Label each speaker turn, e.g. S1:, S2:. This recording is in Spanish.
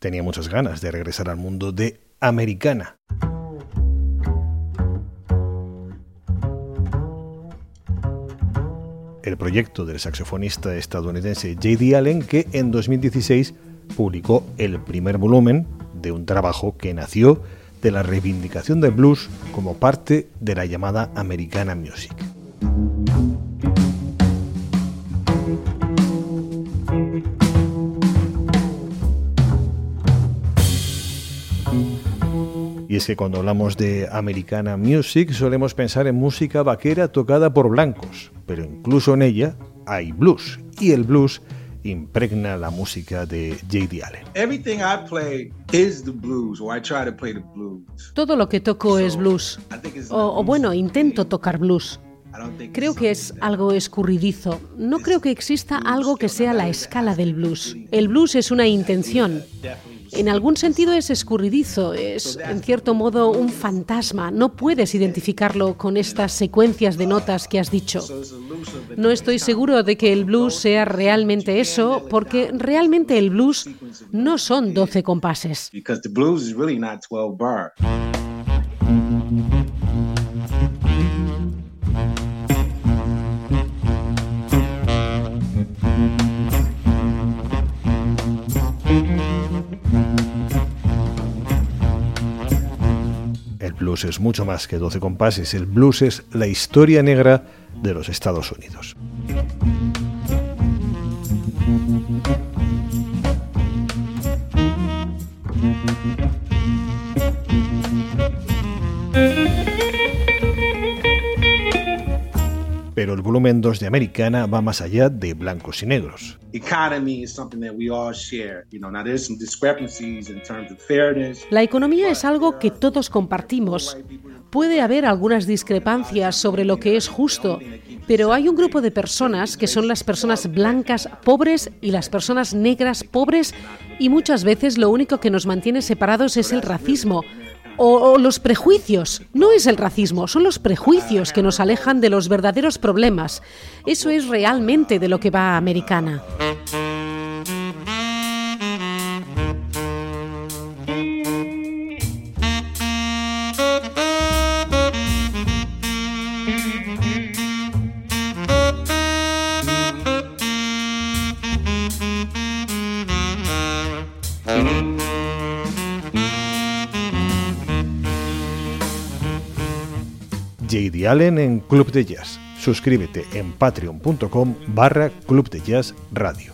S1: tenía muchas ganas de regresar al mundo de Americana. El proyecto del saxofonista estadounidense J.D. Allen que en 2016 publicó el primer volumen de un trabajo que nació de la reivindicación del blues como parte de la llamada Americana Music. Y es que cuando hablamos de Americana Music solemos pensar en música vaquera tocada por blancos, pero incluso en ella hay blues. Y el blues impregna la música de J.D. Allen.
S2: Todo lo que toco es blues. O, o bueno, intento tocar blues. Creo que es algo escurridizo. No creo que exista algo que sea la escala del blues. El blues es una intención en algún sentido es escurridizo, es en cierto modo un fantasma. No puedes identificarlo con estas secuencias de notas que has dicho. No estoy seguro de que el blues sea realmente eso, porque realmente el blues no son 12 compases.
S1: Blues es mucho más que 12 compases, el blues es la historia negra de los Estados Unidos. Pero el volumen 2 de Americana va más allá de blancos y negros.
S2: La economía es algo que todos compartimos. Puede haber algunas discrepancias sobre lo que es justo, pero hay un grupo de personas que son las personas blancas pobres y las personas negras pobres y muchas veces lo único que nos mantiene separados es el racismo o, los prejuicios. No es el racismo, son los prejuicios que nos alejan de los verdaderos problemas. Eso es realmente de lo que va Americana.
S1: JD Allen en Club de Jazz. Suscríbete en patreon.com barra Club de Jazz Radio.